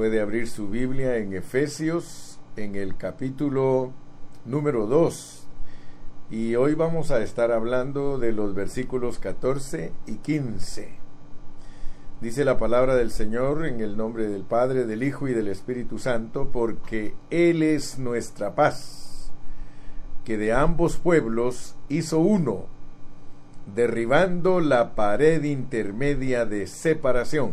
Puede abrir su Biblia en Efesios, en el capítulo número 2. Y hoy vamos a estar hablando de los versículos 14 y 15. Dice la palabra del Señor en el nombre del Padre, del Hijo y del Espíritu Santo, porque Él es nuestra paz, que de ambos pueblos hizo uno, derribando la pared intermedia de separación,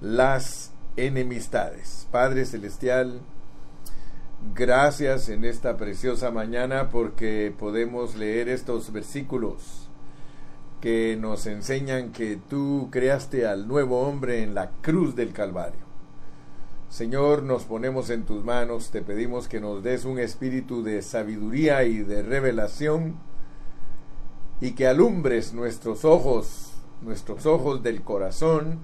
las enemistades. Padre Celestial, gracias en esta preciosa mañana porque podemos leer estos versículos que nos enseñan que tú creaste al nuevo hombre en la cruz del Calvario. Señor, nos ponemos en tus manos, te pedimos que nos des un espíritu de sabiduría y de revelación y que alumbres nuestros ojos, nuestros ojos del corazón,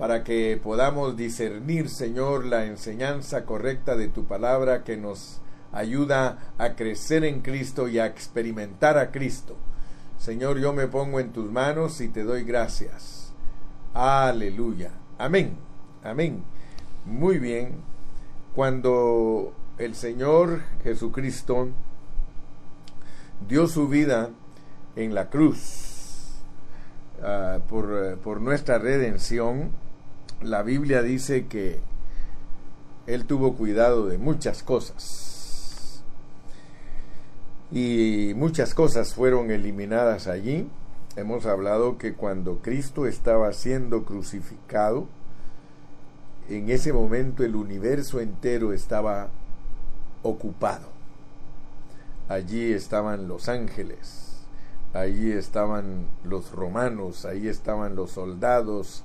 para que podamos discernir, Señor, la enseñanza correcta de tu palabra que nos ayuda a crecer en Cristo y a experimentar a Cristo Señor, yo me pongo en tus manos y te doy gracias. Aleluya. Amén. Amén. Muy bien. Cuando el Señor Jesucristo dio su vida en la cruz uh, por, por nuestra redención, la Biblia dice que Él tuvo cuidado de muchas cosas y muchas cosas fueron eliminadas allí. Hemos hablado que cuando Cristo estaba siendo crucificado, en ese momento el universo entero estaba ocupado. Allí estaban los ángeles, allí estaban los romanos, allí estaban los soldados,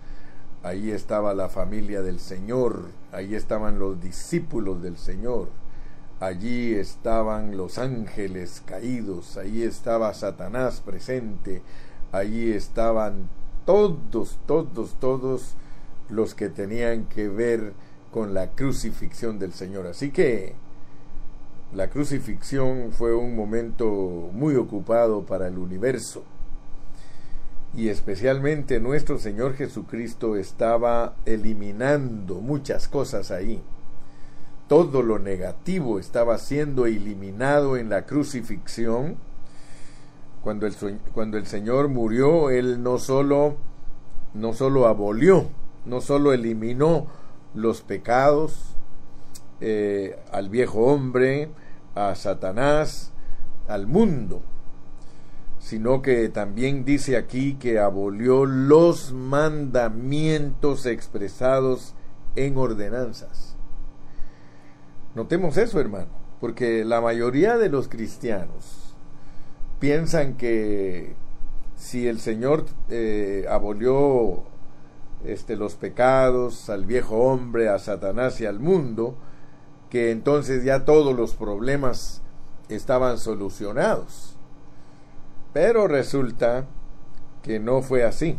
allí estaba la familia del Señor, allí estaban los discípulos del Señor Allí estaban los ángeles caídos, allí estaba Satanás presente, allí estaban todos, todos, todos los que tenían que ver con la crucifixión del Señor. Así que la crucifixión fue un momento muy ocupado para el universo. Y especialmente nuestro Señor Jesucristo estaba eliminando muchas cosas ahí todo lo negativo estaba siendo eliminado en la crucifixión. Cuando el, cuando el Señor murió, Él no solo, no solo abolió, no solo eliminó los pecados eh, al viejo hombre, a Satanás, al mundo, sino que también dice aquí que abolió los mandamientos expresados en ordenanzas. Notemos eso, hermano, porque la mayoría de los cristianos piensan que si el Señor eh, abolió este, los pecados al viejo hombre, a Satanás y al mundo, que entonces ya todos los problemas estaban solucionados. Pero resulta que no fue así,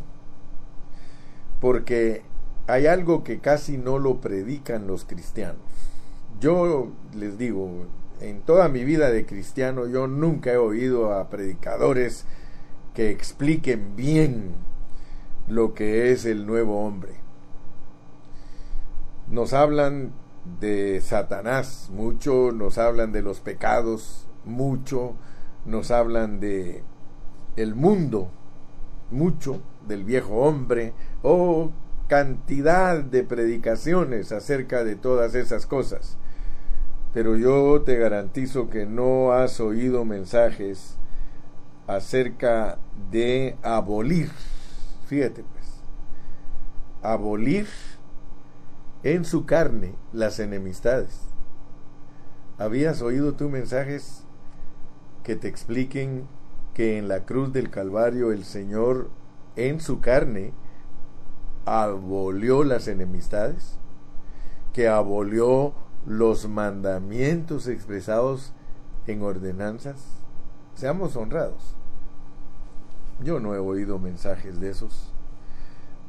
porque hay algo que casi no lo predican los cristianos yo les digo, en toda mi vida de cristiano yo nunca he oído a predicadores que expliquen bien lo que es el nuevo hombre. Nos hablan de Satanás mucho, nos hablan de los pecados mucho, nos hablan de el mundo mucho, del viejo hombre, o cantidad de predicaciones acerca de todas esas cosas pero yo te garantizo que no has oído mensajes acerca de abolir, fíjate pues, abolir en su carne las enemistades. ¿Habías oído tú mensajes que te expliquen que en la cruz del Calvario el Señor en su carne abolió las enemistades? que abolió los mandamientos expresados en ordenanzas? Seamos honrados. Yo no he oído mensajes de esos.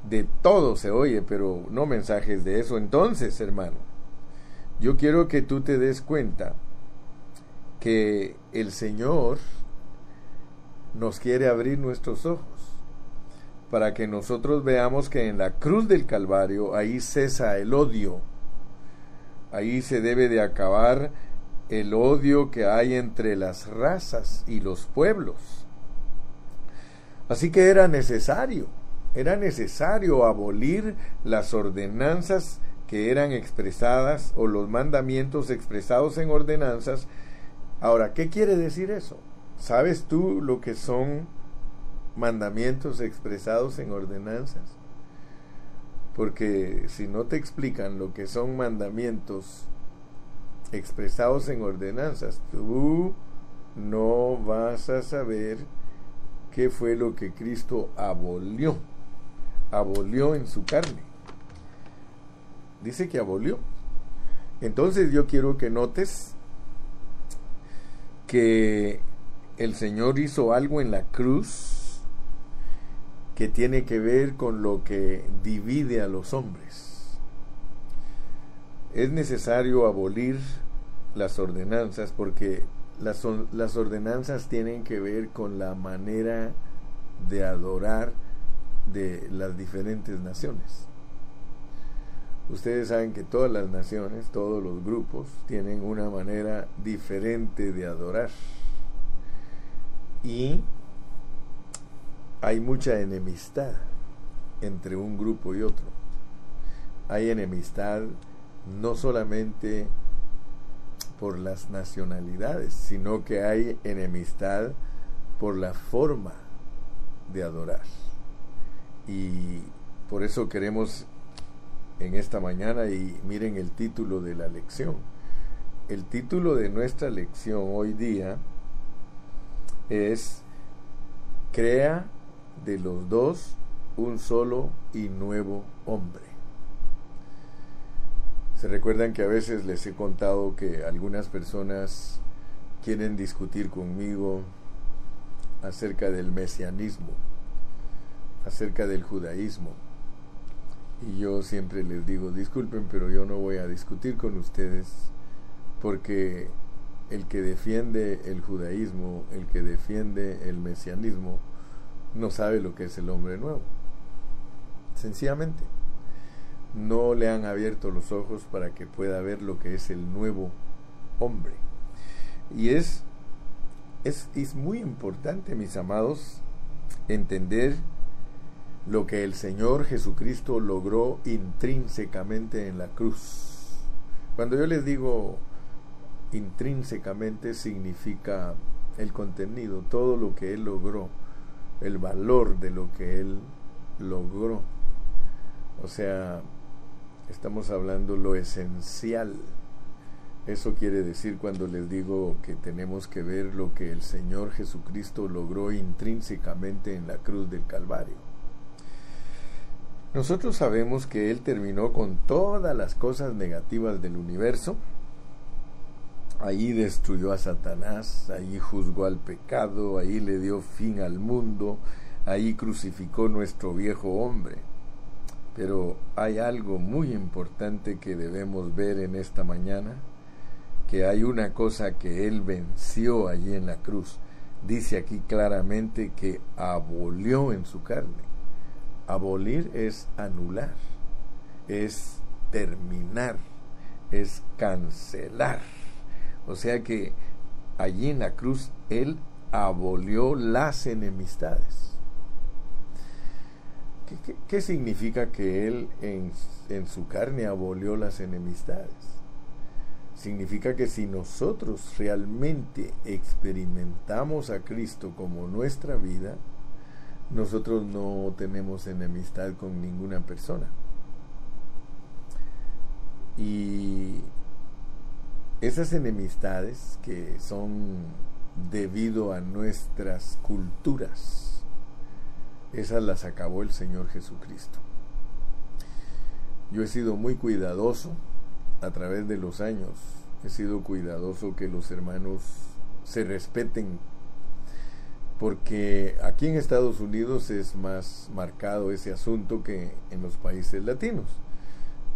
De todo se oye, pero no mensajes de eso. Entonces, hermano, yo quiero que tú te des cuenta que el Señor nos quiere abrir nuestros ojos para que nosotros veamos que en la cruz del Calvario ahí cesa el odio. Ahí se debe de acabar el odio que hay entre las razas y los pueblos. Así que era necesario, era necesario abolir las ordenanzas que eran expresadas o los mandamientos expresados en ordenanzas. Ahora, ¿qué quiere decir eso? ¿Sabes tú lo que son mandamientos expresados en ordenanzas? Porque si no te explican lo que son mandamientos expresados en ordenanzas, tú no vas a saber qué fue lo que Cristo abolió, abolió en su carne. Dice que abolió. Entonces yo quiero que notes que el Señor hizo algo en la cruz que tiene que ver con lo que divide a los hombres es necesario abolir las ordenanzas porque las, las, ordenanzas tienen que ver con la manera de adorar de las diferentes naciones. Ustedes saben que todas las naciones, todos los grupos, tienen una manera diferente de adorar. Y hay mucha enemistad entre un grupo y otro. Hay enemistad no solamente por las nacionalidades, sino que hay enemistad por la forma de adorar. Y por eso queremos en esta mañana, y miren el título de la lección. El título de nuestra lección hoy día es Crea de los dos un solo y nuevo hombre. Se recuerdan que a veces les he contado que algunas personas quieren discutir conmigo acerca del mesianismo, acerca del judaísmo. Y yo siempre les digo, disculpen, pero yo no voy a discutir con ustedes porque el que defiende el judaísmo, el que defiende el mesianismo, no sabe lo que es el hombre nuevo. Sencillamente no le han abierto los ojos para que pueda ver lo que es el nuevo hombre. Y es, es, es muy importante, mis amados, entender lo que el Señor Jesucristo logró intrínsecamente en la cruz. Cuando yo les digo intrínsecamente significa el contenido, todo lo que Él logró, el valor de lo que Él logró. O sea, estamos hablando lo esencial. Eso quiere decir cuando les digo que tenemos que ver lo que el Señor Jesucristo logró intrínsecamente en la cruz del Calvario. Nosotros sabemos que Él terminó con todas las cosas negativas del universo. Ahí destruyó a Satanás, ahí juzgó al pecado, ahí le dio fin al mundo, ahí crucificó nuestro viejo hombre. Pero hay algo muy importante que debemos ver en esta mañana, que hay una cosa que Él venció allí en la cruz. Dice aquí claramente que abolió en su carne. Abolir es anular, es terminar, es cancelar. O sea que allí en la cruz Él abolió las enemistades. ¿Qué, significa que Él en, en su carne abolió las enemistades? Significa que si nosotros realmente experimentamos a Cristo como nuestra vida, nosotros no tenemos enemistad con ninguna persona. Y esas enemistades que son debido a nuestras culturas, esas las acabó el Señor Jesucristo. Yo he sido muy cuidadoso a través de los años he sido cuidadoso que los hermanos se respeten porque aquí en Estados Unidos es más marcado ese asunto que en los países latinos.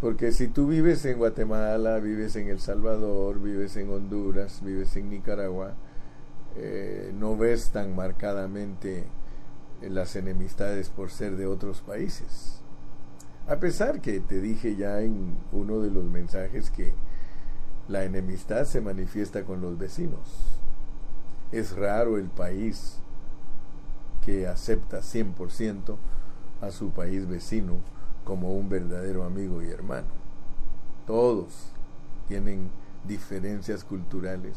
Porque si tú vives en Guatemala, vives en El Salvador, vives en Honduras, vives en Nicaragua, eh, no ves tan marcadamente las enemistades por ser de otros países. A pesar que te dije ya en uno de los mensajes que la enemistad se manifiesta con los vecinos. Es raro el país que acepta 100% a su país vecino como un verdadero amigo y hermano. Todos tienen diferencias culturales,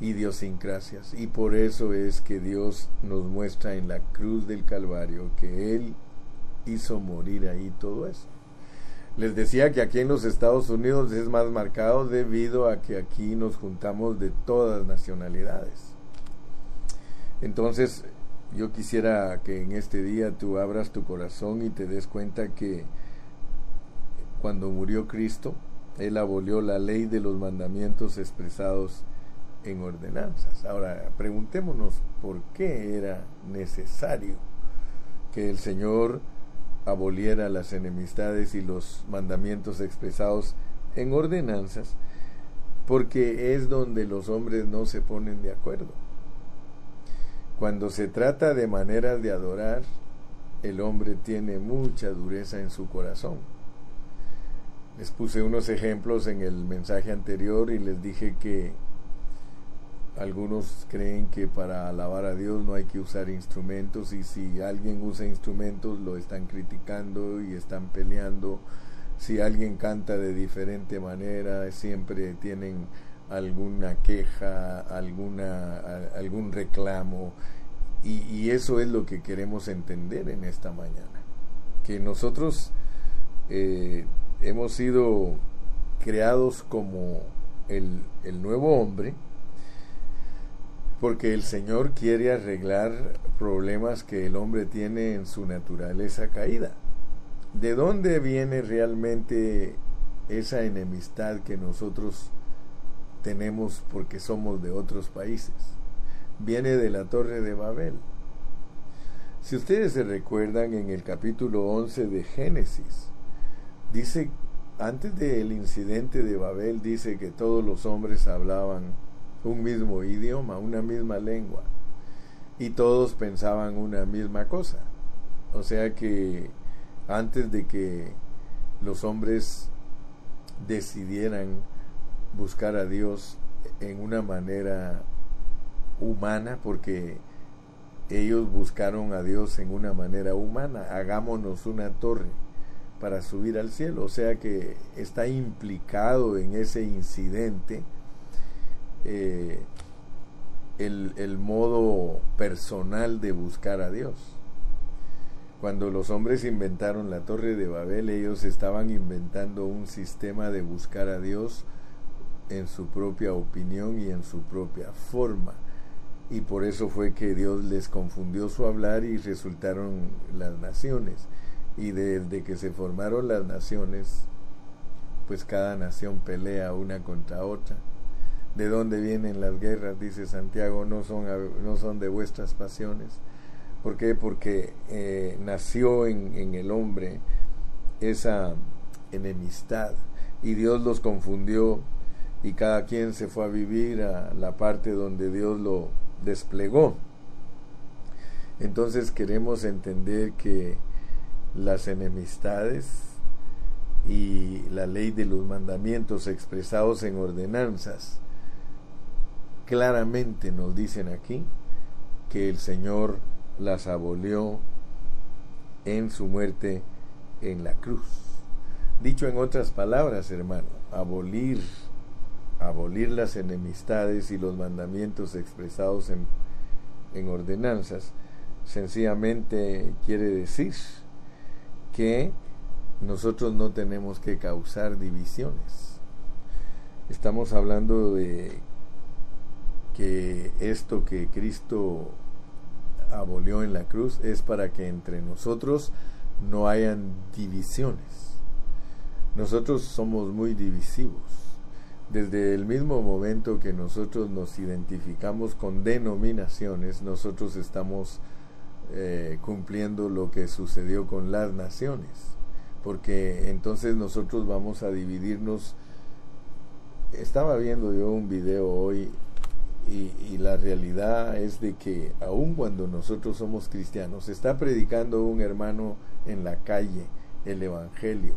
idiosincrasias, y por eso es que Dios nos muestra en la cruz del Calvario que Él hizo morir ahí todo eso. Les decía que aquí en los Estados Unidos es más marcado debido a que aquí nos juntamos de todas nacionalidades. Entonces, yo quisiera que en este día tú abras tu corazón y te des cuenta que cuando murió Cristo, Él abolió la ley de los mandamientos expresados en ordenanzas. Ahora, preguntémonos por qué era necesario que el Señor aboliera las enemistades y los mandamientos expresados en ordenanzas, porque es donde los hombres no se ponen de acuerdo. Cuando se trata de maneras de adorar, el hombre tiene mucha dureza en su corazón. Les puse unos ejemplos en el mensaje anterior y les dije que algunos creen que para alabar a Dios no hay que usar instrumentos y si alguien usa instrumentos lo están criticando y están peleando. Si alguien canta de diferente manera, siempre tienen alguna queja, alguna, algún reclamo. Y, eso es lo que queremos entender en esta mañana. Que nosotros eh, hemos sido creados como el, el nuevo hombre, porque el Señor quiere arreglar problemas que el hombre tiene en su naturaleza caída. ¿De dónde viene realmente esa enemistad que nosotros tenemos porque somos de otros países. Viene de la torre de Babel. Si ustedes se recuerdan en el capítulo 11 de Génesis, dice, antes del incidente de Babel, dice que todos los hombres hablaban un mismo idioma, una misma lengua, y todos pensaban una misma cosa. O sea que antes de que los hombres decidieran buscar a Dios en una manera humana, porque ellos buscaron a Dios en una manera humana. Hagámonos una torre para subir al cielo. O sea que está implicado en ese incidente eh, el, el modo personal de buscar a Dios. Cuando los hombres inventaron la torre de Babel, ellos estaban inventando un sistema de buscar a Dios en su propia opinión y en su propia forma. Y por eso fue que Dios les confundió su hablar y resultaron las naciones. Y desde que se formaron las naciones, pues cada nación pelea una contra otra. ¿De dónde vienen las guerras? Dice Santiago, no son, no son de vuestras pasiones. ¿Por qué? Porque eh, nació en, en el hombre esa enemistad y Dios los confundió y cada quien se fue a vivir a la parte donde Dios lo desplegó. Entonces queremos entender que las enemistades y la ley de los mandamientos expresados en ordenanzas claramente nos dicen aquí que el Señor las abolió en su muerte en la cruz. Dicho en otras palabras, hermano, abolir abolir las enemistades y los mandamientos expresados en, en ordenanzas, sencillamente quiere decir que nosotros no tenemos que causar divisiones. Estamos hablando de que esto que Cristo abolió en la cruz es para que entre nosotros no hayan divisiones nosotros somos muy divisivos. Desde el mismo momento que nosotros nos identificamos con denominaciones, nosotros estamos eh, cumpliendo lo que sucedió con las naciones, porque entonces nosotros vamos a dividirnos. Estaba viendo yo un video hoy y, y, la realidad es de que aun cuando nosotros somos cristianos, está predicando un hermano en la calle el Evangelio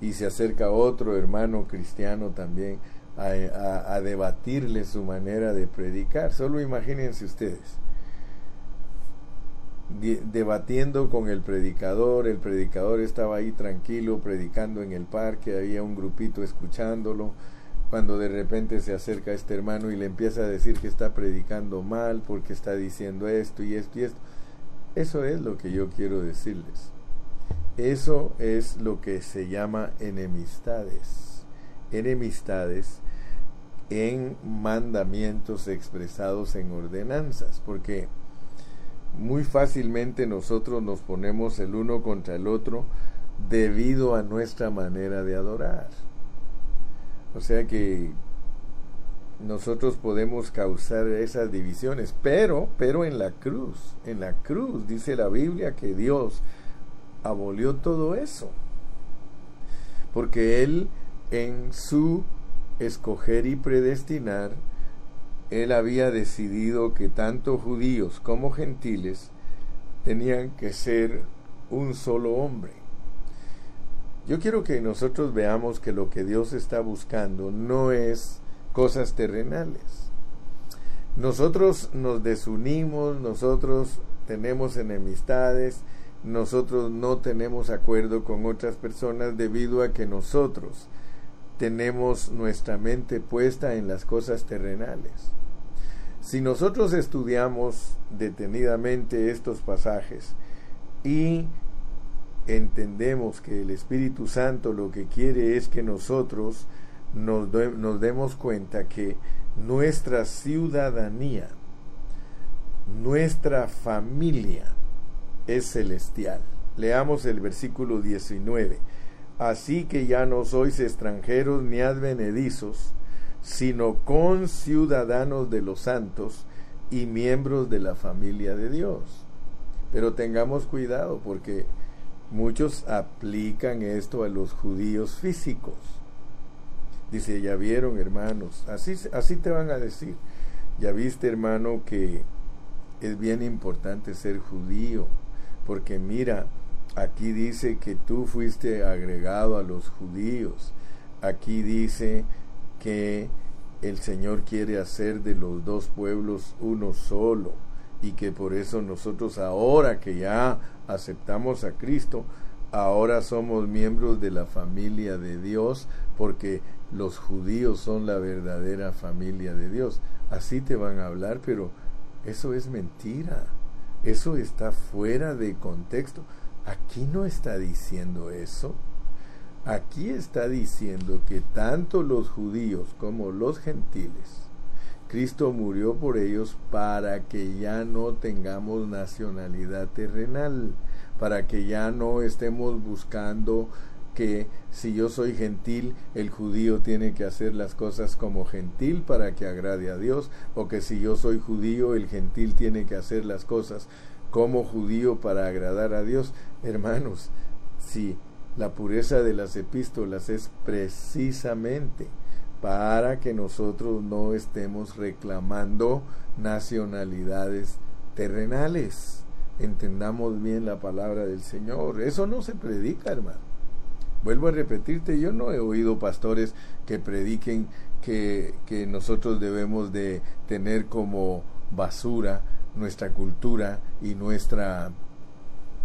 y se acerca otro hermano cristiano también a, a, debatirle su manera de predicar. Solo imagínense ustedes, debatiendo con el predicador, el predicador estaba ahí tranquilo predicando en el parque, había un grupito escuchándolo, cuando de repente se acerca este hermano y le empieza a decir que está predicando mal porque está diciendo esto y esto y esto. Eso es lo que yo quiero decirles. Eso es lo que se llama enemistades. Enemistades en mandamientos expresados en ordenanzas, porque muy fácilmente nosotros nos ponemos el uno contra el otro debido a nuestra manera de adorar. O sea que nosotros podemos causar esas divisiones, pero, pero en la cruz, en la cruz dice la Biblia que Dios abolió todo eso. Porque Él en su escoger y predestinar, Él había decidido que tanto judíos como gentiles tenían que ser un solo hombre. Yo quiero que nosotros veamos que lo que Dios está buscando no es cosas terrenales. Nosotros nos desunimos, nosotros tenemos enemistades, nosotros no tenemos acuerdo con otras personas debido a que nosotros tenemos nuestra mente puesta en las cosas terrenales. Si nosotros estudiamos detenidamente estos pasajes y entendemos que el Espíritu Santo lo que quiere es que nosotros nos, demos cuenta que nuestra ciudadanía, nuestra familia, es celestial. Leamos el versículo 19. Así que ya no sois extranjeros ni advenedizos, sino con ciudadanos de los santos y miembros de la familia de Dios. Pero tengamos cuidado porque muchos aplican esto a los judíos físicos. Dice, ya vieron hermanos, así, así te van a decir. Ya viste hermano que es bien importante ser judío porque mira, aquí dice que tú fuiste agregado a los judíos, aquí dice que el Señor quiere hacer de los dos pueblos uno solo y que por eso nosotros ahora que ya aceptamos a Cristo, ahora somos miembros de la familia de Dios porque los judíos son la verdadera familia de Dios. Así te van a hablar, pero eso es mentira. Eso está fuera de contexto. Aquí no está diciendo eso. Aquí está diciendo que tanto los judíos como los gentiles, Cristo murió por ellos para que ya no tengamos nacionalidad terrenal, para que ya no estemos buscando que si yo soy gentil, el judío tiene que hacer las cosas como gentil para que agrade a Dios, o que si yo soy judío, el gentil tiene que hacer las cosas como judío para agradar a Dios. Hermanos, si la pureza de las epístolas es precisamente para que nosotros no estemos reclamando nacionalidades terrenales. Entendamos bien la palabra del Señor. Eso no se predica, hermano. Vuelvo a repetirte, yo no he oído pastores que prediquen que, que nosotros debemos de tener como basura nuestra cultura y nuestra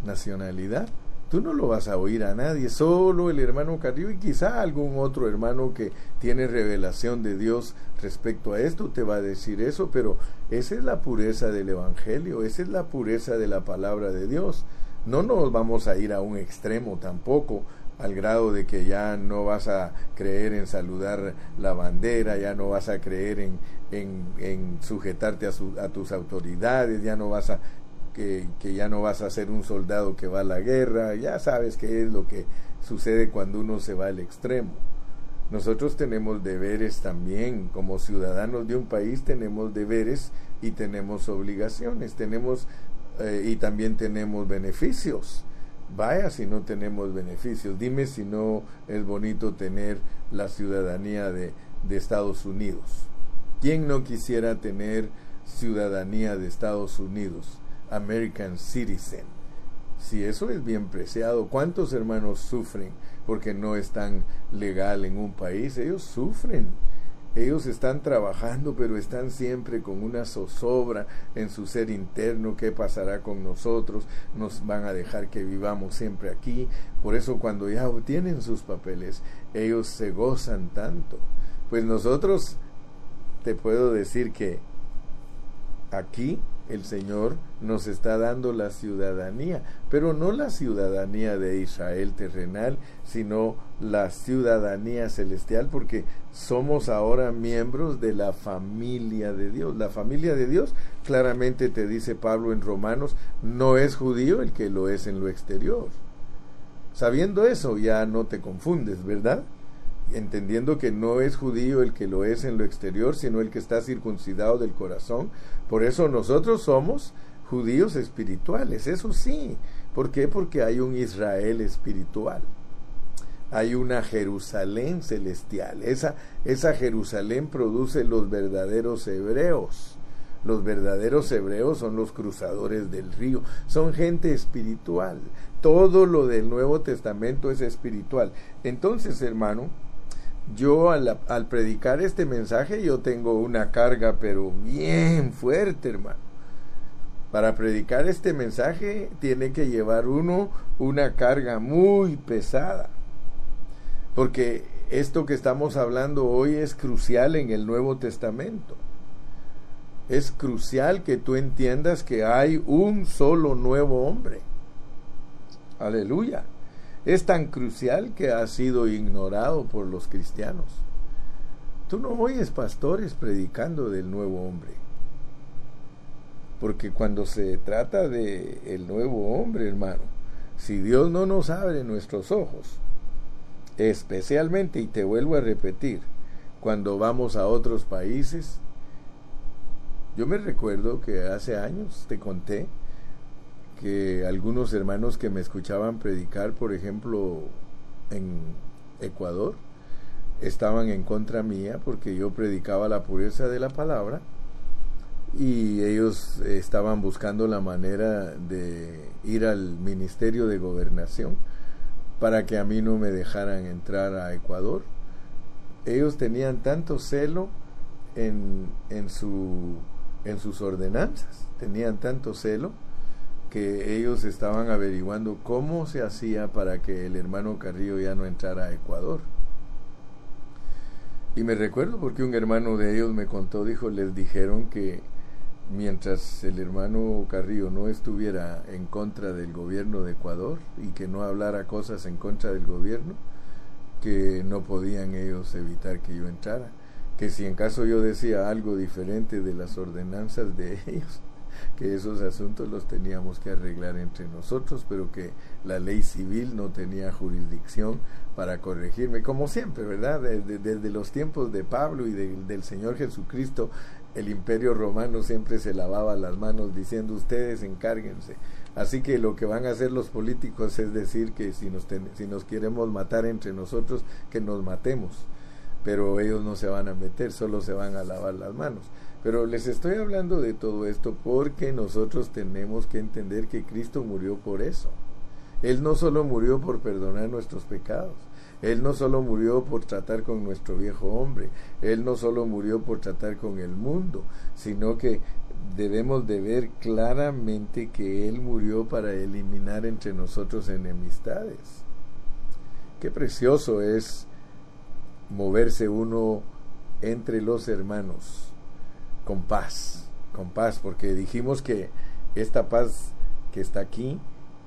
nacionalidad. Tú no lo vas a oír a nadie, solo el hermano Carrillo y quizá algún otro hermano que tiene revelación de Dios respecto a esto te va a decir eso, pero esa es la pureza del Evangelio, esa es la pureza de la palabra de Dios. No nos vamos a ir a un extremo tampoco, al grado de que ya no vas a creer en saludar la bandera, ya no vas a creer en, en, sujetarte a, a, tus autoridades, ya no vas a que, que, ya no vas a ser un soldado que va a la guerra, ya sabes qué es lo que sucede cuando uno se va al extremo. Nosotros tenemos deberes también, como ciudadanos de un país tenemos deberes y tenemos obligaciones, tenemos eh, y también tenemos beneficios. Vaya si no tenemos beneficios, dime si no es bonito tener la ciudadanía de, de Estados Unidos. ¿Quién no quisiera tener ciudadanía de Estados Unidos? American Citizen. Si eso es bien preciado, ¿cuántos hermanos sufren porque no están legal en un país? Ellos sufren. Ellos están trabajando, pero están siempre con una zozobra en su ser interno. ¿Qué pasará con nosotros? Nos van a dejar que vivamos siempre aquí. Por eso cuando ya obtienen sus papeles, ellos se gozan tanto. Pues nosotros, te puedo decir que aquí el Señor nos está dando la ciudadanía, pero no la ciudadanía de Israel terrenal, sino la ciudadanía celestial, porque somos ahora miembros de la familia de Dios. La familia de Dios, claramente te dice Pablo en Romanos, no es judío el que lo es en lo exterior. Sabiendo eso, ya no te confundes, ¿verdad? entendiendo que no es judío el que lo es en lo exterior, sino el que está circuncidado del corazón. Por eso nosotros somos judíos espirituales, eso sí. ¿Por qué? Porque hay un Israel espiritual. Hay una Jerusalén celestial. Esa, esa Jerusalén produce los verdaderos hebreos. Los verdaderos hebreos son los cruzadores del río, son gente espiritual. Todo lo del Nuevo Testamento es espiritual. Entonces, hermano, yo al, predicar este mensaje yo tengo una carga pero bien fuerte hermano. Para predicar este mensaje tiene que llevar uno una carga muy pesada. Porque esto que estamos hablando hoy es crucial en el Nuevo Testamento. Es crucial que tú entiendas que hay un solo nuevo hombre. Aleluya es tan crucial que ha sido ignorado por los cristianos. Tú no oyes pastores predicando del nuevo hombre. Porque cuando se trata de el nuevo hombre, hermano, si Dios no nos abre nuestros ojos, especialmente, y te vuelvo a repetir, cuando vamos a otros países, yo me recuerdo que hace años te conté que algunos hermanos que me escuchaban predicar, por ejemplo, en Ecuador, estaban en contra mía porque yo predicaba la pureza de la palabra y ellos estaban buscando la manera de ir al Ministerio de Gobernación para que a mí no me dejaran entrar a Ecuador. Ellos tenían tanto celo en, en, su, en sus ordenanzas, tenían tanto celo que ellos estaban averiguando cómo se hacía para que el hermano Carrillo ya no entrara a Ecuador. Y me recuerdo porque un hermano de ellos me contó, dijo, les dijeron que mientras el hermano Carrillo no estuviera en contra del gobierno de Ecuador y que no hablara cosas en contra del gobierno, que no podían ellos evitar que yo entrara. Que si en caso yo decía algo diferente de las ordenanzas de ellos, que esos asuntos los teníamos que arreglar entre nosotros, pero que la ley civil no tenía jurisdicción para corregirme, como siempre, ¿verdad? Desde, los tiempos de Pablo y del Señor Jesucristo, el imperio romano siempre se lavaba las manos diciendo ustedes encárguense. Así que lo que van a hacer los políticos es decir que si nos, si nos queremos matar entre nosotros, que nos matemos. Pero ellos no se van a meter, solo se van a lavar las manos. Pero les estoy hablando de todo esto porque nosotros tenemos que entender que Cristo murió por eso. Él no solo murió por perdonar nuestros pecados, Él no solo murió por tratar con nuestro viejo hombre, Él no solo murió por tratar con el mundo, sino que debemos de ver claramente que Él murió para eliminar entre nosotros enemistades. Qué precioso es moverse uno entre los hermanos con paz, con paz, porque dijimos que esta paz que está aquí,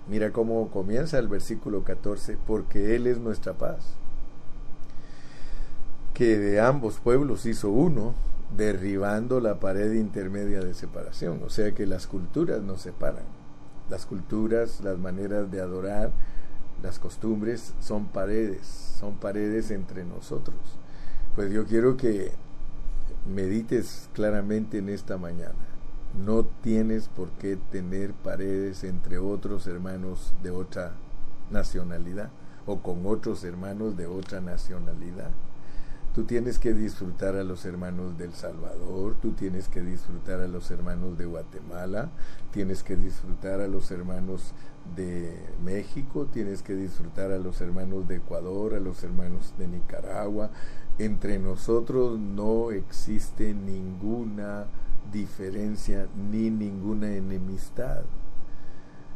mira cómo comienza el versículo 14, porque Él es nuestra paz, que de ambos pueblos hizo uno, derribando la pared intermedia de separación, o sea que las culturas nos separan, las culturas, las maneras de adorar, Las costumbres son paredes, son paredes entre nosotros. Pues yo quiero que medites claramente en esta mañana. No tienes por qué tener paredes entre otros hermanos de otra nacionalidad o con otros hermanos de otra nacionalidad. Tú tienes que disfrutar a los hermanos del Salvador, tú tienes que disfrutar a los hermanos de Guatemala, tienes que disfrutar a los hermanos de México, tienes que disfrutar a los hermanos de Ecuador, a los hermanos de Nicaragua. Entre nosotros no existe ninguna diferencia ni ninguna enemistad.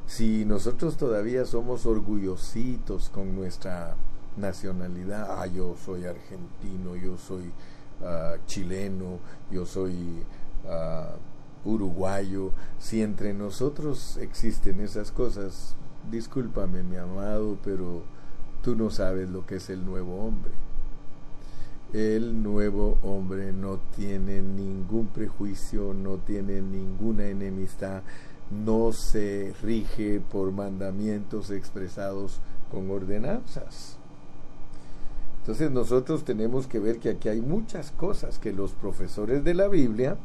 Si nosotros todavía somos orgullositos con nuestra nacionalidad, ah, yo soy argentino, yo soy uh, chileno, yo soy uh, uruguayo, si entre nosotros existen esas cosas, discúlpame mi amado, pero tú no sabes lo que es el nuevo hombre. El nuevo hombre no tiene ningún prejuicio, no tiene ninguna enemistad, no se rige por mandamientos expresados con ordenanzas. Entonces nosotros tenemos que ver que aquí hay muchas cosas que los profesores de la Biblia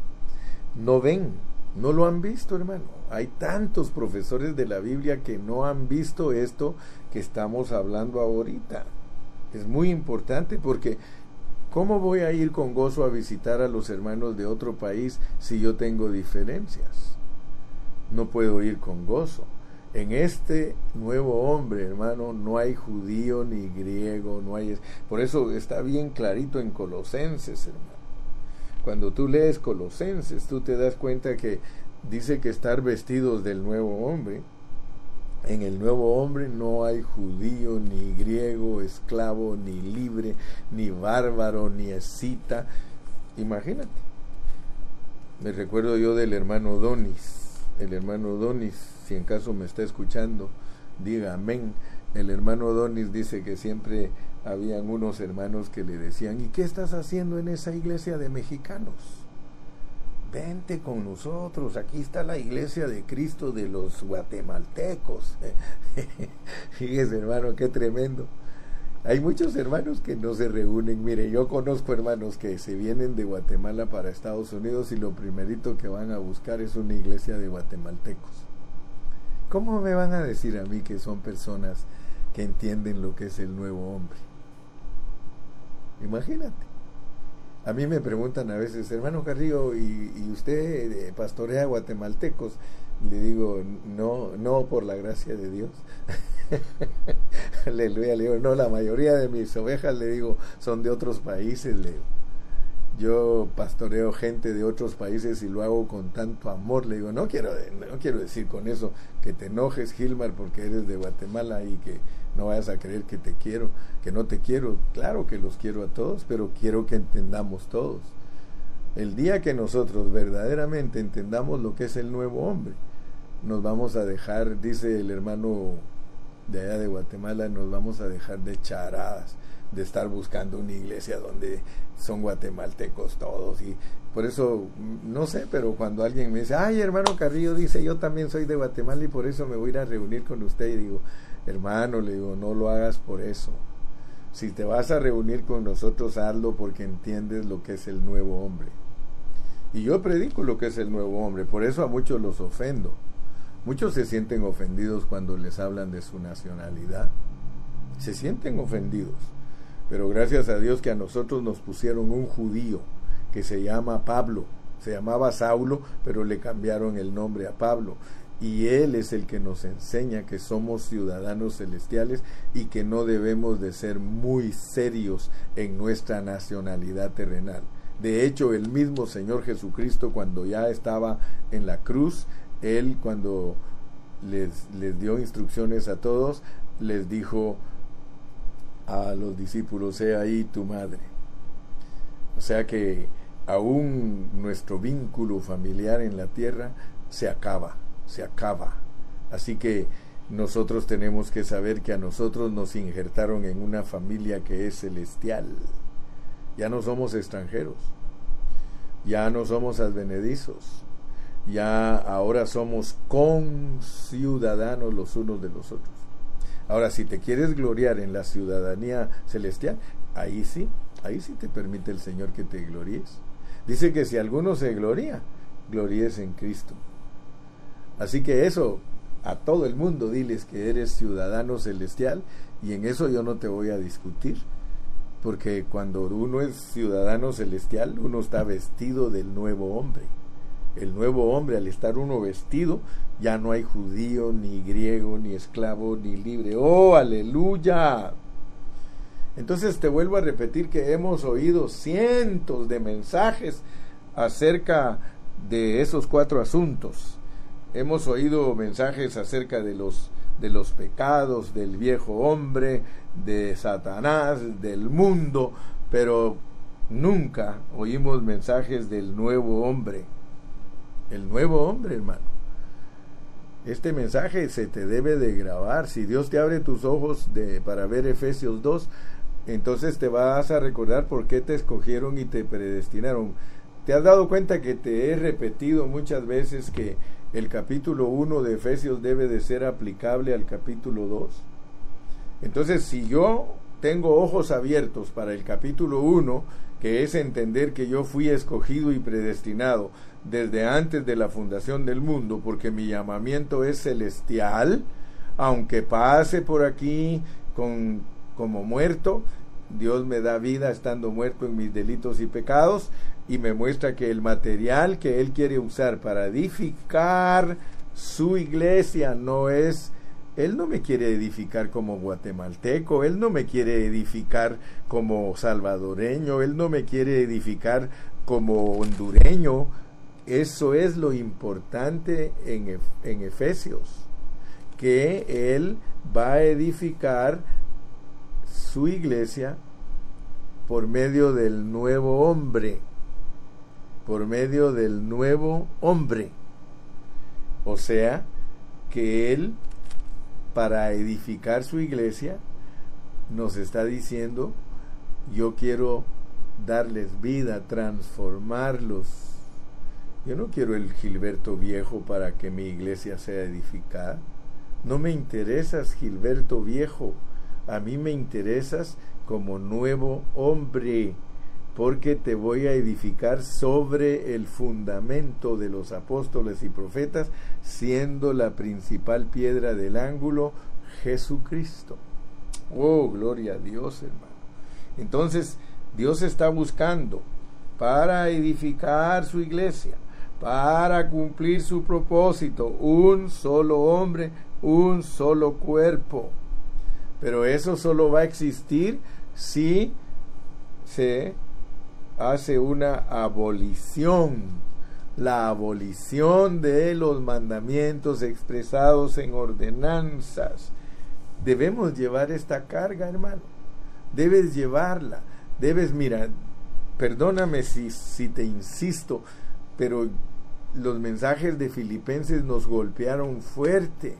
no ven, no lo han visto, hermano. Hay tantos profesores de la Biblia que no han visto esto que estamos hablando ahorita. Es muy importante porque ¿cómo voy a ir con gozo a visitar a los hermanos de otro país si yo tengo diferencias? No puedo ir con gozo. En este nuevo hombre, hermano, no hay judío ni griego, no hay... Por eso está bien clarito en Colosenses, hermano. Cuando tú lees Colosenses, tú te das cuenta que dice que estar vestidos del nuevo hombre. En el nuevo hombre no hay judío, ni griego, esclavo, ni libre, ni bárbaro, ni escita. Imagínate. Me recuerdo yo del hermano Donis. El hermano Donis si en caso me está escuchando, diga amén. El hermano Donis dice que siempre habían unos hermanos que le decían, ¿y qué estás haciendo en esa iglesia de mexicanos? Vente con nosotros, aquí está la iglesia de Cristo de los guatemaltecos. Fíjese hermano, qué tremendo. Hay muchos hermanos que no se reúnen. Mire, yo conozco hermanos que se vienen de Guatemala para Estados Unidos y lo primerito que van a buscar es una iglesia de guatemaltecos. ¿Cómo me van a decir a mí que son personas que entienden lo que es el nuevo hombre? Imagínate. A mí me preguntan a veces, hermano Carrillo, ¿y, usted eh, pastorea guatemaltecos? Le digo, no, no por la gracia de Dios. Aleluya, le digo, no, la mayoría de mis ovejas, le digo, son de otros países, le digo yo pastoreo gente de otros países y lo hago con tanto amor. Le digo, no quiero, no quiero decir con eso que te enojes, Gilmar, porque eres de Guatemala y que no vayas a creer que te quiero, que no te quiero. Claro que los quiero a todos, pero quiero que entendamos todos. El día que nosotros verdaderamente entendamos lo que es el nuevo hombre, nos vamos a dejar, dice el hermano de allá de Guatemala, nos vamos a dejar de charadas de estar buscando una iglesia donde son guatemaltecos todos y por eso no sé, pero cuando alguien me dice, "Ay, hermano Carrillo dice, yo también soy de Guatemala y por eso me voy a ir a reunir con usted." Y digo, "Hermano, le digo, no lo hagas por eso. Si te vas a reunir con nosotros, hazlo porque entiendes lo que es el nuevo hombre." Y yo predico lo que es el nuevo hombre, por eso a muchos los ofendo. Muchos se sienten ofendidos cuando les hablan de su nacionalidad. Se sienten ofendidos. Pero gracias a Dios que a nosotros nos pusieron un judío que se llama Pablo. Se llamaba Saulo, pero le cambiaron el nombre a Pablo. Y él es el que nos enseña que somos ciudadanos celestiales y que no debemos de ser muy serios en nuestra nacionalidad terrenal. De hecho, el mismo Señor Jesucristo cuando ya estaba en la cruz, él cuando les, les dio instrucciones a todos, les dijo, a los discípulos, sea ahí tu madre. O sea que aún nuestro vínculo familiar en la tierra se acaba, se acaba. Así que nosotros tenemos que saber que a nosotros nos injertaron en una familia que es celestial. Ya no somos extranjeros, ya no somos advenedizos, ya ahora somos conciudadanos los unos de los otros. Ahora, si te quieres gloriar en la ciudadanía celestial, ahí sí, ahí sí te permite el Señor que te gloríes. Dice que si alguno se gloria, gloríes en Cristo. Así que eso, a todo el mundo diles que eres ciudadano celestial y en eso yo no te voy a discutir. Porque cuando uno es ciudadano celestial, uno está vestido del nuevo hombre. El nuevo hombre, al estar uno vestido, ya no hay judío, ni griego, ni esclavo, ni libre. ¡Oh, aleluya! Entonces te vuelvo a repetir que hemos oído cientos de mensajes acerca de esos cuatro asuntos. Hemos oído mensajes acerca de los de los pecados del viejo hombre, de Satanás, del mundo, pero nunca oímos mensajes del nuevo hombre. El nuevo hombre, hermano. Este mensaje se te debe de grabar. Si Dios te abre tus ojos de, para ver Efesios 2, entonces te vas a recordar por qué te escogieron y te predestinaron. ¿Te has dado cuenta que te he repetido muchas veces que el capítulo 1 de Efesios debe de ser aplicable al capítulo 2? Entonces, si yo tengo ojos abiertos para el capítulo 1, que es entender que yo fui escogido y predestinado desde antes de la fundación del mundo, porque mi llamamiento es celestial, aunque pase por aquí con, como muerto, Dios me da vida estando muerto en mis delitos y pecados y me muestra que el material que Él quiere usar para edificar su iglesia no es él no me quiere edificar como guatemalteco, Él no me quiere edificar como salvadoreño, Él no me quiere edificar como hondureño. Eso es lo importante en, en Efesios, que Él va a edificar su iglesia por medio del nuevo hombre, por medio del nuevo hombre. O sea, que Él para edificar su iglesia, nos está diciendo, yo quiero darles vida, transformarlos. Yo no quiero el Gilberto viejo para que mi iglesia sea edificada. No me interesas, Gilberto viejo. A mí me interesas como nuevo hombre porque te voy a edificar sobre el fundamento de los apóstoles y profetas, siendo la principal piedra del ángulo Jesucristo. Oh, gloria a Dios, hermano. Entonces, Dios está buscando para edificar su iglesia, para cumplir su propósito, un solo hombre, un solo cuerpo. Pero eso solo va a existir si se hace una abolición, la abolición de los mandamientos expresados en ordenanzas. Debemos llevar esta carga, hermano. Debes llevarla. Debes, mira, perdóname si, si te insisto, pero los mensajes de Filipenses nos golpearon fuerte.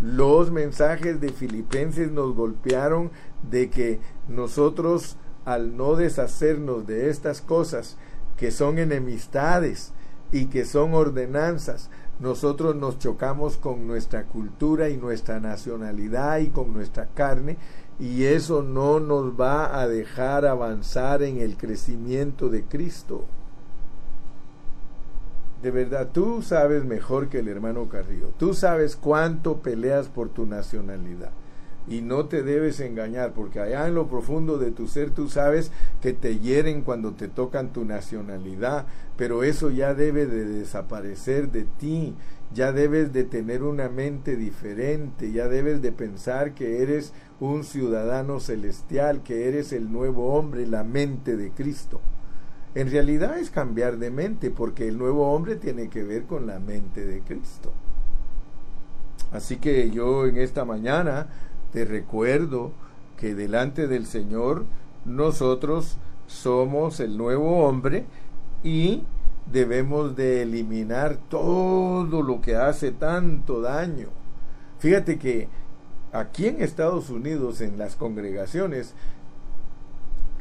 Los mensajes de Filipenses nos golpearon de que nosotros al no deshacernos de estas cosas que son enemistades y que son ordenanzas, nosotros nos chocamos con nuestra cultura y nuestra nacionalidad y con nuestra carne y eso no nos va a dejar avanzar en el crecimiento de Cristo. De verdad, tú sabes mejor que el hermano Carrillo, tú sabes cuánto peleas por tu nacionalidad y no te debes engañar, porque allá en lo profundo de tu ser tú sabes que te hieren cuando te tocan tu nacionalidad, pero eso ya debe de desaparecer de ti, ya debes de tener una mente diferente, ya debes de pensar que eres un ciudadano celestial, que eres el nuevo hombre, la mente de Cristo. En realidad es cambiar de mente, porque el nuevo hombre tiene que ver con la mente de Cristo. Así que yo en esta mañana te recuerdo que delante del Señor nosotros somos el nuevo hombre y debemos de eliminar todo lo que hace tanto daño. Fíjate que aquí en Estados Unidos, en las congregaciones,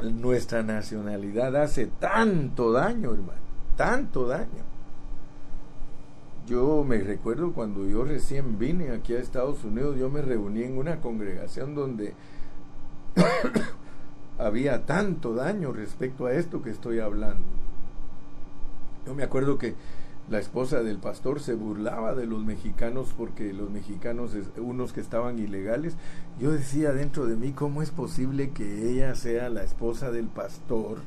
nuestra nacionalidad hace tanto daño, hermano, tanto daño. Yo me recuerdo cuando yo recién vine aquí a Estados Unidos, yo me reuní en una congregación donde había tanto daño respecto a esto que estoy hablando. Yo me acuerdo que la esposa del pastor se burlaba de los mexicanos porque los mexicanos, unos que estaban ilegales, yo decía dentro de mí, ¿cómo es posible que ella sea la esposa del pastor?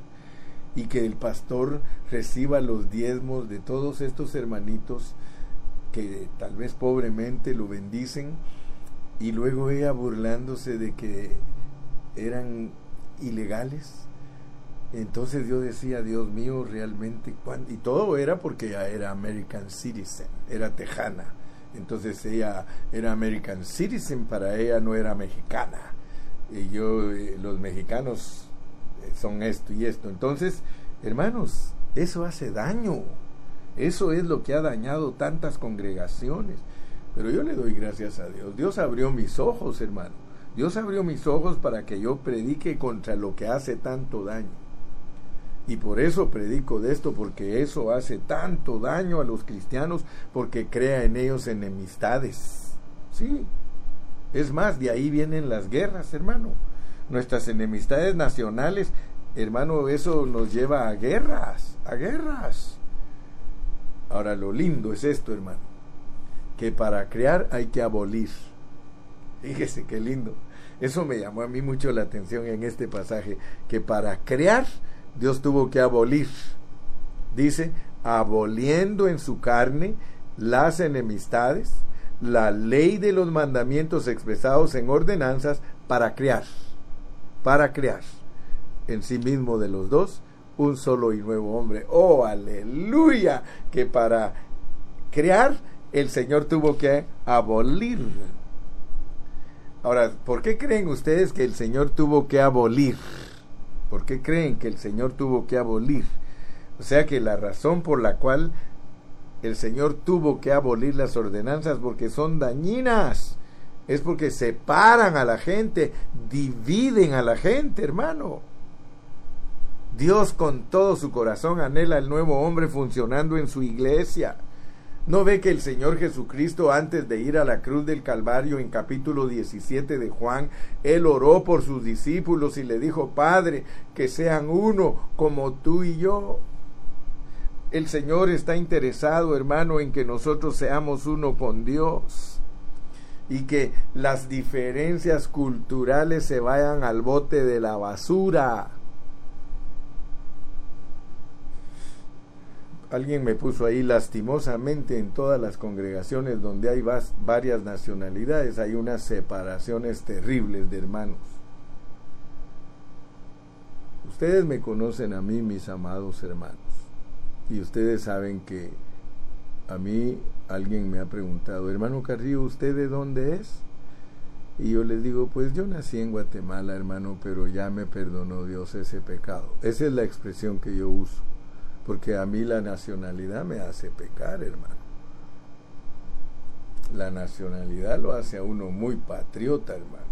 y que el pastor reciba los diezmos de todos estos hermanitos tal vez pobremente lo bendicen y luego ella burlándose de que eran ilegales. Entonces yo decía, Dios mío, realmente, y todo era porque ella era American Citizen, era tejana. Entonces ella era American Citizen, para ella no era mexicana. Y yo, eh, los mexicanos son esto y esto. Entonces, hermanos, eso hace daño. Eso es lo que ha dañado tantas congregaciones. Pero yo le doy gracias a Dios. Dios abrió mis ojos, hermano. Dios abrió mis ojos para que yo predique contra lo que hace tanto daño. Y por eso predico de esto, porque eso hace tanto daño a los cristianos, porque crea en ellos enemistades. Sí. Es más, de ahí vienen las guerras, hermano. Nuestras enemistades nacionales hermano, eso nos lleva a guerras, a guerras. Ahora, lo lindo es esto, hermano, que para crear hay que abolir. Fíjese qué lindo. Eso me llamó a mí mucho la atención en este pasaje, que para crear Dios tuvo que abolir. Dice, aboliendo en su carne las enemistades, la ley de los mandamientos expresados en ordenanzas para crear, para crear en sí mismo de los dos un solo y nuevo hombre. Oh, aleluya, que para crear el Señor tuvo que abolir. Ahora, ¿por qué creen ustedes que el Señor tuvo que abolir? ¿Por qué creen que el Señor tuvo que abolir? O sea que la razón por la cual el Señor tuvo que abolir las ordenanzas porque son dañinas. Es porque separan a la gente, dividen a la gente, hermano. Dios con todo su corazón anhela el nuevo hombre funcionando en su iglesia. ¿No ve que el Señor Jesucristo antes de ir a la cruz del Calvario en capítulo 17 de Juan, Él oró por sus discípulos y le dijo, Padre, que sean uno como tú y yo? El Señor está interesado, hermano, en que nosotros seamos uno con Dios y que las diferencias culturales se vayan al bote de la basura. Alguien me puso ahí lastimosamente en todas las congregaciones donde hay varias nacionalidades hay unas separaciones terribles de hermanos. Ustedes me conocen a mí, mis amados hermanos, y ustedes saben que a mí alguien me ha preguntado, hermano Carrillo, ¿usted de dónde es? Y yo les digo, pues yo nací en Guatemala, hermano, pero ya me perdonó Dios ese pecado. Esa es la expresión que yo uso porque a mí la nacionalidad me hace pecar, hermano. La nacionalidad lo hace a uno muy patriota, hermano.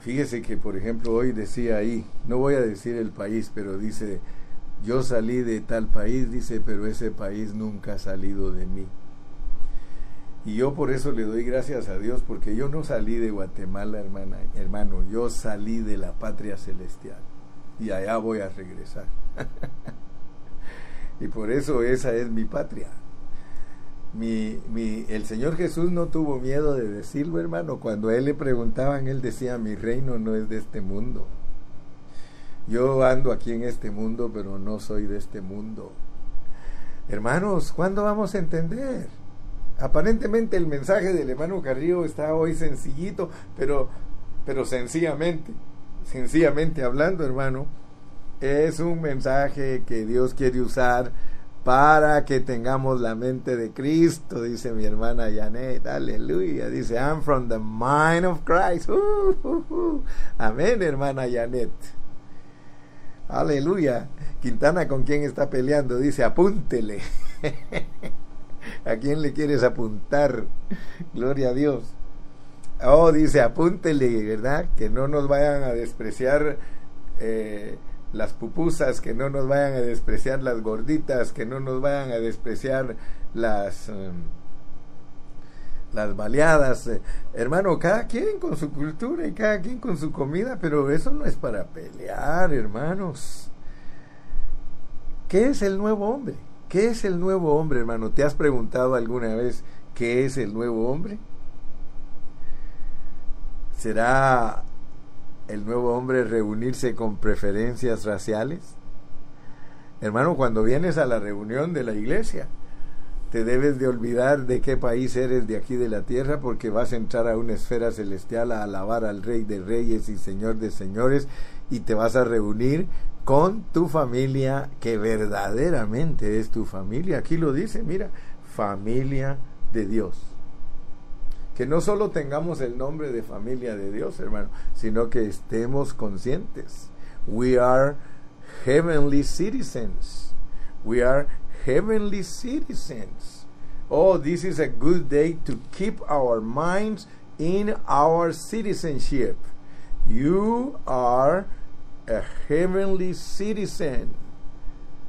Fíjese que, por ejemplo, hoy decía ahí, no voy a decir el país, pero dice, yo salí de tal país, dice, pero ese país nunca ha salido de mí. Y yo por eso le doy gracias a Dios, porque yo no salí de Guatemala, hermana, hermano, yo salí de la patria celestial y allá voy a regresar. y por eso esa es mi patria. Mi, mi, el Señor Jesús no tuvo miedo de decirlo, hermano. Cuando a él le preguntaban, él decía, mi reino no es de este mundo. Yo ando aquí en este mundo, pero no soy de este mundo. Hermanos, ¿cuándo vamos a entender? Aparentemente el mensaje del hermano Carrillo está hoy sencillito, pero, pero sencillamente sencillamente hablando, hermano, es un mensaje que Dios quiere usar para que tengamos la mente de Cristo, dice mi hermana Janet, aleluya, dice, I'm from the mind of Christ. Uh, uh, uh. Amén, hermana Janet. Aleluya. Quintana, ¿con quién está peleando? Dice, apúntele. ¿A quién le quieres apuntar? Gloria a Dios. Oh, dice, apúntele, ¿verdad? Que no nos vayan a despreciar eh, las pupusas, que no nos vayan a despreciar las gorditas, que no nos vayan a despreciar las... Em, las baleadas. Eh, hermano, cada quien con su cultura y cada quien con su comida, pero eso no es para pelear, hermanos. ¿Qué es el nuevo hombre? ¿Qué es el nuevo hombre, hermano? ¿Te has preguntado alguna vez qué es el nuevo hombre? ¿Será el nuevo hombre reunirse con preferencias raciales? Hermano, cuando vienes a la reunión de la iglesia, te debes de olvidar de qué país eres de aquí de la tierra porque vas a entrar a una esfera celestial a alabar al Rey de Reyes y Señor de Señores y te vas a reunir con tu familia que verdaderamente es tu familia. Aquí lo dice, mira, familia de Dios. Que no solo tengamos el nombre de familia de Dios, hermano, sino que estemos conscientes. We are heavenly citizens. We are heavenly citizens. Oh, this is a good day to keep our minds in our citizenship. You are a heavenly citizen.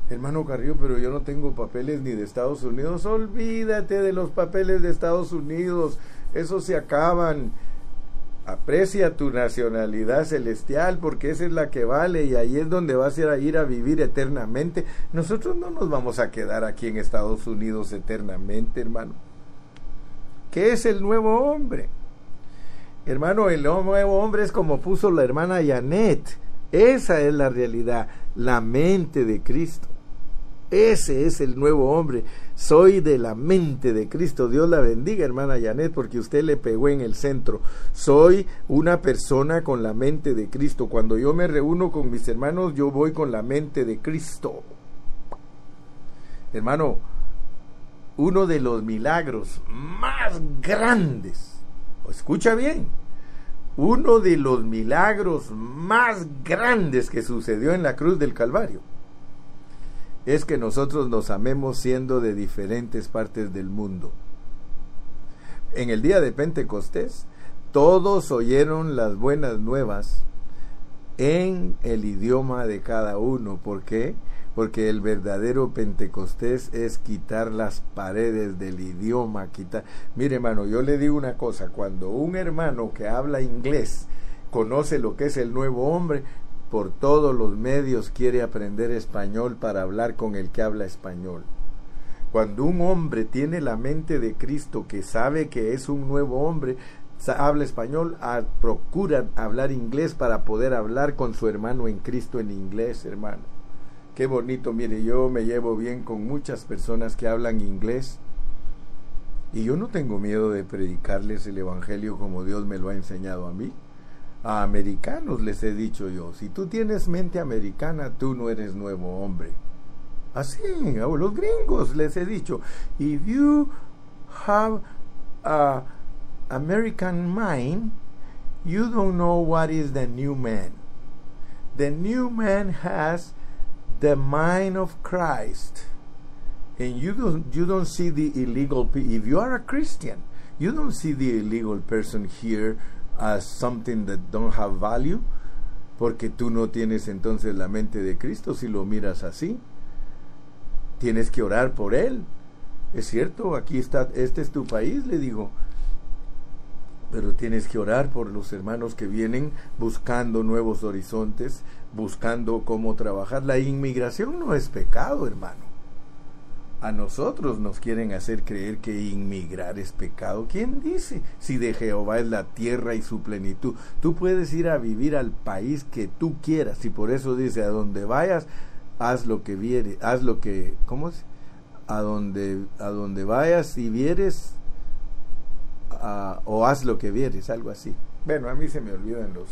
Hermano Carrillo, pero yo no tengo papeles ni de Estados Unidos. Olvídate de los papeles de Estados Unidos. Esos se acaban. Aprecia tu nacionalidad celestial porque esa es la que vale y ahí es donde vas a ir a vivir eternamente. Nosotros no nos vamos a quedar aquí en Estados Unidos eternamente, hermano. ¿Qué es el nuevo hombre? Hermano, el nuevo hombre es como puso la hermana Janet. Esa es la realidad, la mente de Cristo. Ese es el nuevo hombre. Soy de la mente de Cristo. Dios la bendiga, hermana Janet, porque usted le pegó en el centro. Soy una persona con la mente de Cristo. Cuando yo me reúno con mis hermanos, yo voy con la mente de Cristo. Hermano, uno de los milagros más grandes, escucha bien, uno de los milagros más grandes que sucedió en la cruz del Calvario es que nosotros nos amemos siendo de diferentes partes del mundo. En el día de Pentecostés, todos oyeron las buenas nuevas en el idioma de cada uno. ¿Por qué? Porque el verdadero Pentecostés es quitar las paredes del idioma, quitar... Mire hermano, yo le digo una cosa, cuando un hermano que habla inglés conoce lo que es el nuevo hombre, por todos los medios quiere aprender español para hablar con el que habla español. Cuando un hombre tiene la mente de Cristo, que sabe que es un nuevo hombre, habla español, procura hablar inglés para poder hablar con su hermano en Cristo en inglés, hermano. Qué bonito, mire, yo me llevo bien con muchas personas que hablan inglés y yo no tengo miedo de predicarles el Evangelio como Dios me lo ha enseñado a mí a americanos les he dicho yo, si tú tienes mente americana, tú no eres nuevo hombre. Así, a los gringos les he dicho, if you have a American mind, you don't know what is the new man. The new man has the mind of Christ. And you don't you don't see the illegal if you are a Christian, you don't see the illegal person here as something that don't have value, porque tú no tienes entonces la mente de Cristo si lo miras así. Tienes que orar por él. Es cierto, aquí está, este es tu país, le digo. Pero tienes que orar por los hermanos que vienen buscando nuevos horizontes, buscando cómo trabajar. La inmigración no es pecado, hermano. A nosotros nos quieren hacer creer que inmigrar es pecado. ¿Quién dice? Si de Jehová es la tierra y su plenitud. Tú puedes ir a vivir al país que tú quieras. Y por eso dice, a donde vayas, haz lo que vieres, haz lo que, ¿cómo es? A donde, a donde vayas y vieres, o haz lo que vieres, algo así. Bueno, a mí se me olvidan los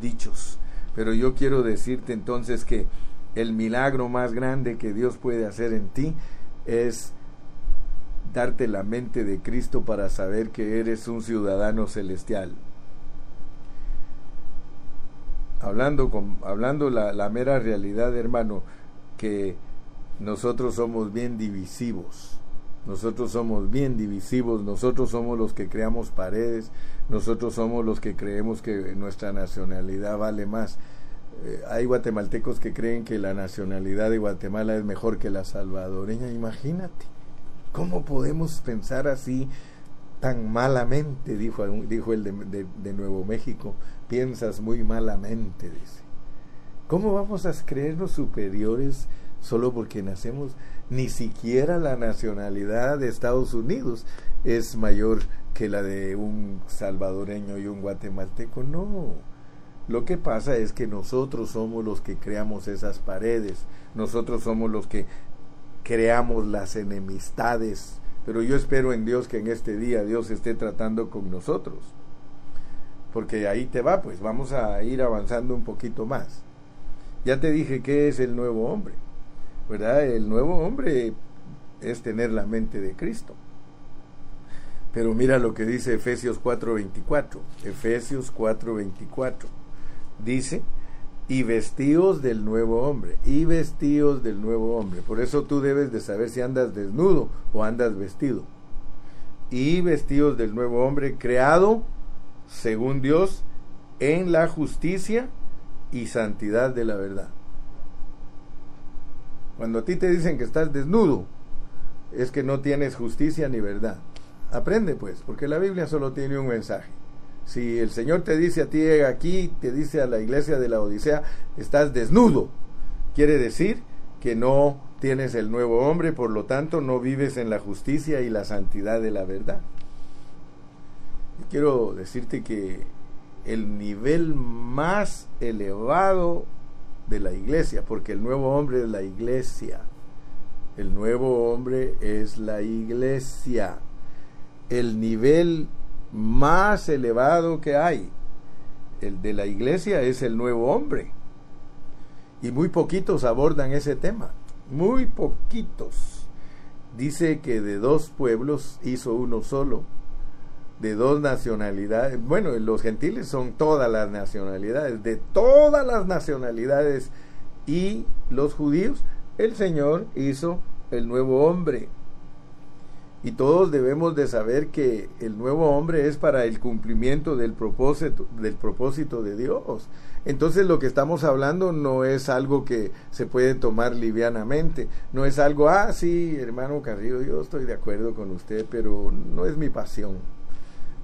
dichos. Pero yo quiero decirte entonces que el milagro más grande que Dios puede hacer en ti es darte la mente de Cristo para saber que eres un ciudadano celestial. Hablando, con, hablando la, la mera realidad, hermano, que nosotros somos bien divisivos. Nosotros somos bien divisivos, nosotros somos los que creamos paredes, nosotros somos los que creemos que nuestra nacionalidad vale más. Eh, hay guatemaltecos que creen que la nacionalidad de Guatemala es mejor que la salvadoreña. Imagínate, ¿cómo podemos pensar así tan malamente? Dijo, dijo el de, de Nuevo México. Piensas muy malamente, dice. ¿Cómo vamos a creernos superiores solo porque nacemos? Ni siquiera la nacionalidad de Estados Unidos es mayor que la de un salvadoreño y un guatemalteco. No lo que pasa es que nosotros somos los que creamos esas paredes, nosotros somos los que creamos las enemistades, pero yo espero en Dios que en este día Dios esté tratando con nosotros, porque ahí te va, pues vamos a ir avanzando un poquito más. Ya te dije que es el nuevo hombre, ¿verdad? El nuevo hombre es tener la mente de Cristo. Pero mira lo que dice Efesios 4:24, Efesios 4:24 dice, y vestidos del nuevo hombre, y vestidos del nuevo hombre. Por eso tú debes de saber si andas desnudo o andas vestido. Y vestidos del nuevo hombre, creado según Dios en la justicia y santidad de la verdad. Cuando a ti te dicen que estás desnudo, es que no tienes justicia ni verdad. Aprende pues, porque la Biblia solo tiene un mensaje. Si el Señor te dice a ti aquí, te dice a la iglesia de la Odisea, estás desnudo, quiere decir que no tienes el nuevo hombre, por lo tanto no vives en la justicia y la santidad de la verdad. Y quiero decirte que el nivel más elevado de la iglesia, porque el nuevo hombre es la iglesia, el nuevo hombre es la iglesia, el nivel más elevado que hay. El de la iglesia es el nuevo hombre. Y muy poquitos abordan ese tema. Muy poquitos. Dice que de dos pueblos hizo uno solo. De dos nacionalidades. Bueno, los gentiles son todas las nacionalidades. De todas las nacionalidades. Y los judíos, el Señor hizo el nuevo hombre y todos debemos de saber que el nuevo hombre es para el cumplimiento del propósito, del propósito de Dios. Entonces lo que estamos hablando no es algo que se puede tomar livianamente, no es algo, ah, sí, hermano Carrillo, yo estoy de acuerdo con usted, pero no es mi pasión.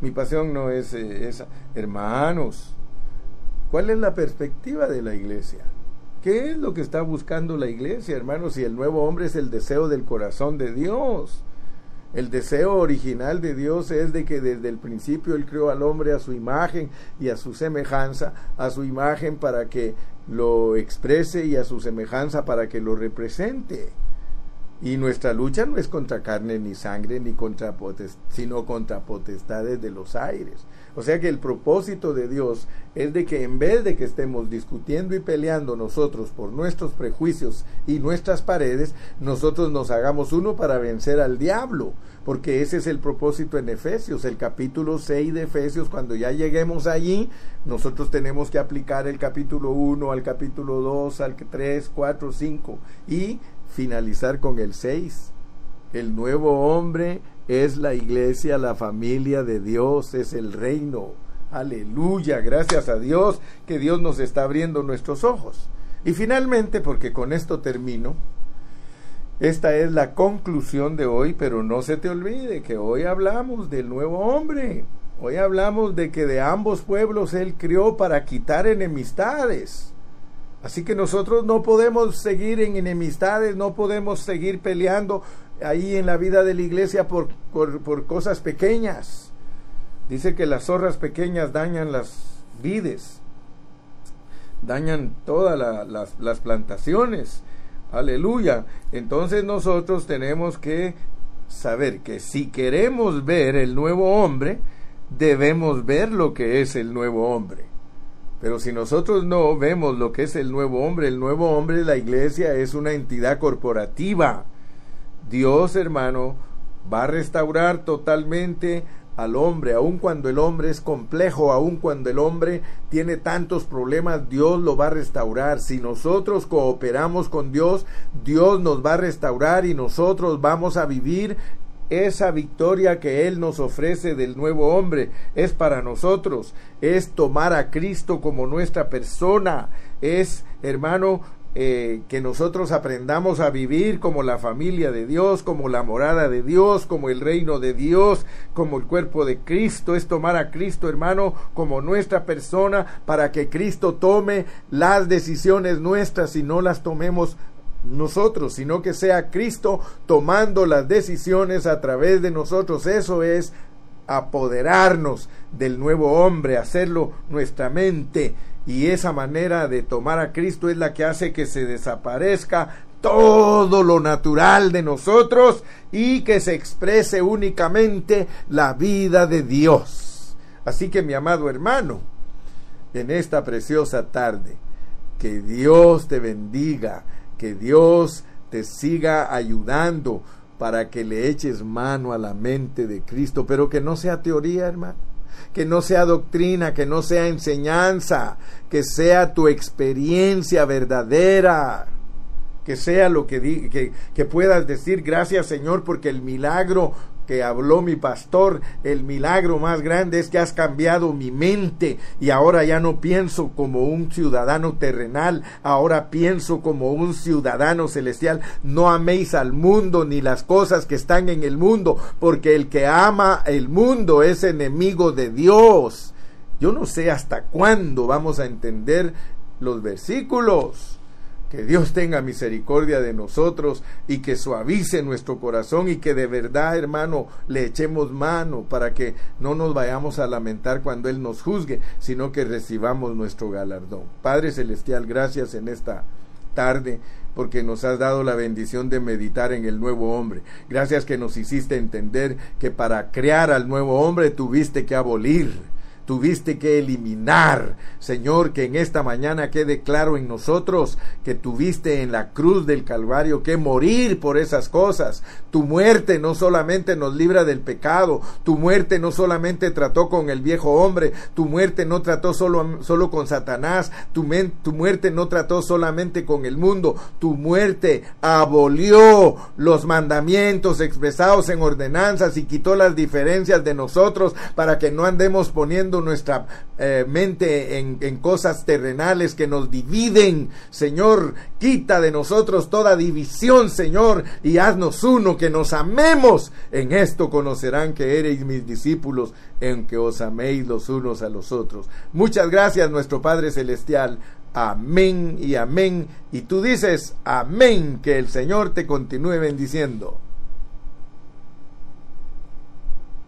Mi pasión no es eh, esa. Hermanos, ¿cuál es la perspectiva de la iglesia? ¿Qué es lo que está buscando la iglesia, hermanos? Si el nuevo hombre es el deseo del corazón de Dios. El deseo original de Dios es de que desde el principio Él creó al hombre a su imagen y a su semejanza, a su imagen para que lo exprese y a su semejanza para que lo represente. Y nuestra lucha no es contra carne ni sangre, ni contra sino contra potestades de los aires. O sea que el propósito de Dios es de que en vez de que estemos discutiendo y peleando nosotros por nuestros prejuicios y nuestras paredes, nosotros nos hagamos uno para vencer al diablo. Porque ese es el propósito en Efesios, el capítulo 6 de Efesios, cuando ya lleguemos allí, nosotros tenemos que aplicar el capítulo 1 al capítulo 2, al 3, 4, 5 y finalizar con el 6. El nuevo hombre es la iglesia, la familia de Dios, es el reino. Aleluya, gracias a Dios que Dios nos está abriendo nuestros ojos. Y finalmente, porque con esto termino, esta es la conclusión de hoy, pero no se te olvide que hoy hablamos del nuevo hombre. Hoy hablamos de que de ambos pueblos Él crió para quitar enemistades. Así que nosotros no podemos seguir en enemistades, no podemos seguir peleando ahí en la vida de la iglesia por, por, cosas pequeñas. Dice que las zorras pequeñas dañan las vides, dañan todas las, las plantaciones. Aleluya. Entonces nosotros tenemos que saber que si queremos ver el nuevo hombre, debemos ver lo que es el nuevo hombre. Pero si nosotros no vemos lo que es el nuevo hombre, el nuevo hombre, la iglesia es una entidad corporativa. Dios, hermano, va a restaurar totalmente al hombre, aun cuando el hombre es complejo, aun cuando el hombre tiene tantos problemas, Dios lo va a restaurar. Si nosotros cooperamos con Dios, Dios nos va a restaurar y nosotros vamos a vivir esa victoria que Él nos ofrece del nuevo hombre es para nosotros, es tomar a Cristo como nuestra persona, es, hermano, eh, que nosotros aprendamos a vivir como la familia de Dios, como la morada de Dios, como el reino de Dios, como el cuerpo de Cristo, es tomar a Cristo, hermano, como nuestra persona, para que Cristo tome las decisiones nuestras y no las tomemos nosotros, sino que sea Cristo tomando las decisiones a través de nosotros. Eso es apoderarnos del nuevo hombre, hacerlo nuestra mente y esa manera de tomar a Cristo es la que hace que se desaparezca todo lo natural de nosotros y que se exprese únicamente la vida de Dios. Así que mi amado hermano, en esta preciosa tarde, que Dios te bendiga, que Dios te siga ayudando para que le eches mano a la mente de Cristo, pero que no sea teoría, hermano que no sea doctrina, que no sea enseñanza, que sea tu experiencia verdadera, que sea lo que, que, que puedas decir, gracias Señor, porque el milagro que habló mi pastor, el milagro más grande es que has cambiado mi mente y ahora ya no pienso como un ciudadano terrenal, ahora pienso como un ciudadano celestial. No améis al mundo ni las cosas que están en el mundo, porque el que ama el mundo es enemigo de Dios. Yo no sé hasta cuándo vamos a entender los versículos que Dios tenga misericordia de nosotros y que suavice nuestro corazón y que de verdad, hermano, le echemos mano para que no nos vayamos a lamentar cuando Él nos juzgue, sino que recibamos nuestro galardón. Padre Celestial, gracias en esta tarde porque nos has dado la bendición de meditar en el nuevo hombre. Gracias que nos hiciste entender que para crear al nuevo hombre tuviste que abolir tuviste que eliminar. Señor, que en esta mañana quede claro en nosotros que tuviste en la cruz del Calvario que morir por esas cosas. Tu muerte no solamente nos libra del pecado, tu muerte no solamente trató con el viejo hombre, tu muerte no trató solo, solo con Satanás, tu, tu muerte no trató solamente con el mundo, tu muerte abolió los mandamientos expresados en ordenanzas y quitó las diferencias de nosotros para que no andemos nuestra eh, mente en, en cosas terrenales que nos dividen. Señor, quita de nosotros toda división, Señor, y haznos uno, que nos amemos. En esto conocerán que eres mis discípulos, en que os améis los unos a los otros. Muchas gracias, nuestro Padre Celestial. Amén y amén. Y tú dices, amén, que el Señor te continúe bendiciendo.